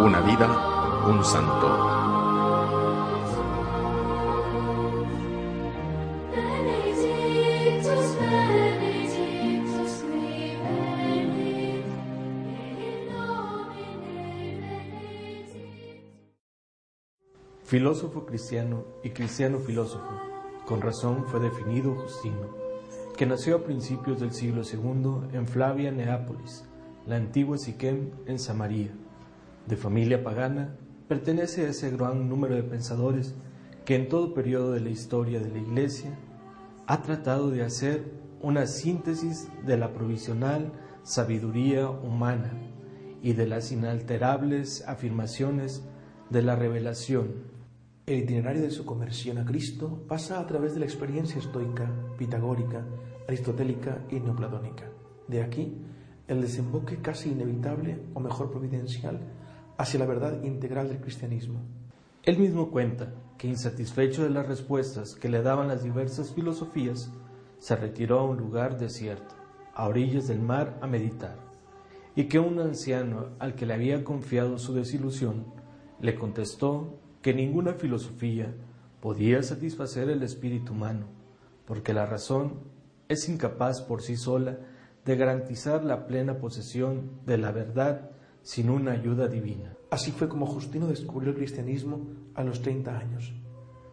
Una vida, un santo. Filósofo cristiano y cristiano filósofo, con razón fue definido Justino, que nació a principios del siglo II en Flavia, Neápolis, la antigua Siquem en Samaria. De familia pagana, pertenece a ese gran número de pensadores que en todo periodo de la historia de la Iglesia ha tratado de hacer una síntesis de la provisional sabiduría humana y de las inalterables afirmaciones de la revelación El itinerario de su conversión a Cristo pasa a través de la experiencia estoica, pitagórica, aristotélica y neoplatónica. De aquí el desemboque casi inevitable, o mejor providencial, hacia la verdad integral del cristianismo. Él mismo cuenta que insatisfecho de las respuestas que le daban las diversas filosofías, se retiró a un lugar desierto, a orillas del mar, a meditar, y que un anciano al que le había confiado su desilusión le contestó que ninguna filosofía podía satisfacer el espíritu humano, porque la razón es incapaz por sí sola de garantizar la plena posesión de la verdad sin una ayuda divina. Así fue como Justino descubrió el cristianismo a los 30 años.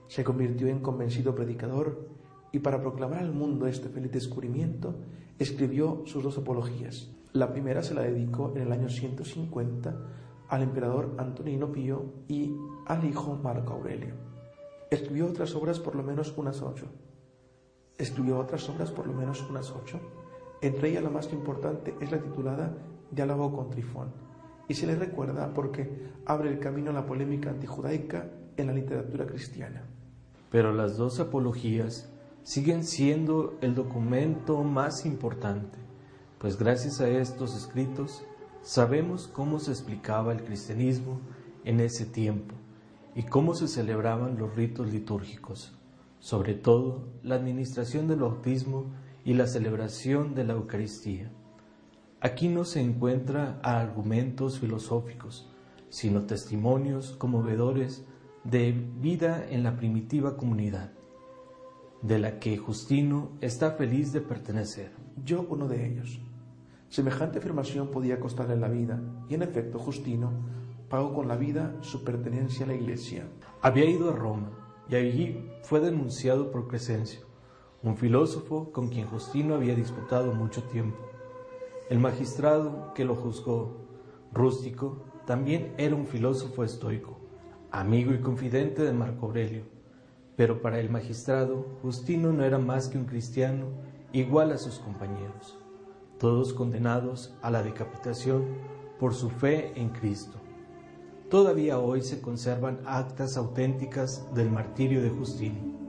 Se convirtió en convencido predicador y para proclamar al mundo este feliz descubrimiento escribió sus dos apologías. La primera se la dedicó en el año 150 al emperador Antonino Pío y al hijo Marco Aurelio. Escribió otras obras por lo menos unas ocho. Escribió otras obras por lo menos unas ocho. Entre ellas la más importante es la titulada Diálogo con Trifón y se le recuerda porque abre el camino a la polémica antijudaica en la literatura cristiana. Pero las dos apologías siguen siendo el documento más importante, pues gracias a estos escritos sabemos cómo se explicaba el cristianismo en ese tiempo y cómo se celebraban los ritos litúrgicos, sobre todo la administración del bautismo y la celebración de la Eucaristía. Aquí no se encuentra argumentos filosóficos, sino testimonios conmovedores de vida en la primitiva comunidad, de la que Justino está feliz de pertenecer. Yo uno de ellos. Semejante afirmación podía costarle la vida, y en efecto Justino pagó con la vida su pertenencia a la iglesia. Había ido a Roma y allí fue denunciado por Crescencio, un filósofo con quien Justino había disputado mucho tiempo. El magistrado que lo juzgó, rústico, también era un filósofo estoico, amigo y confidente de Marco Aurelio. Pero para el magistrado, Justino no era más que un cristiano igual a sus compañeros, todos condenados a la decapitación por su fe en Cristo. Todavía hoy se conservan actas auténticas del martirio de Justino.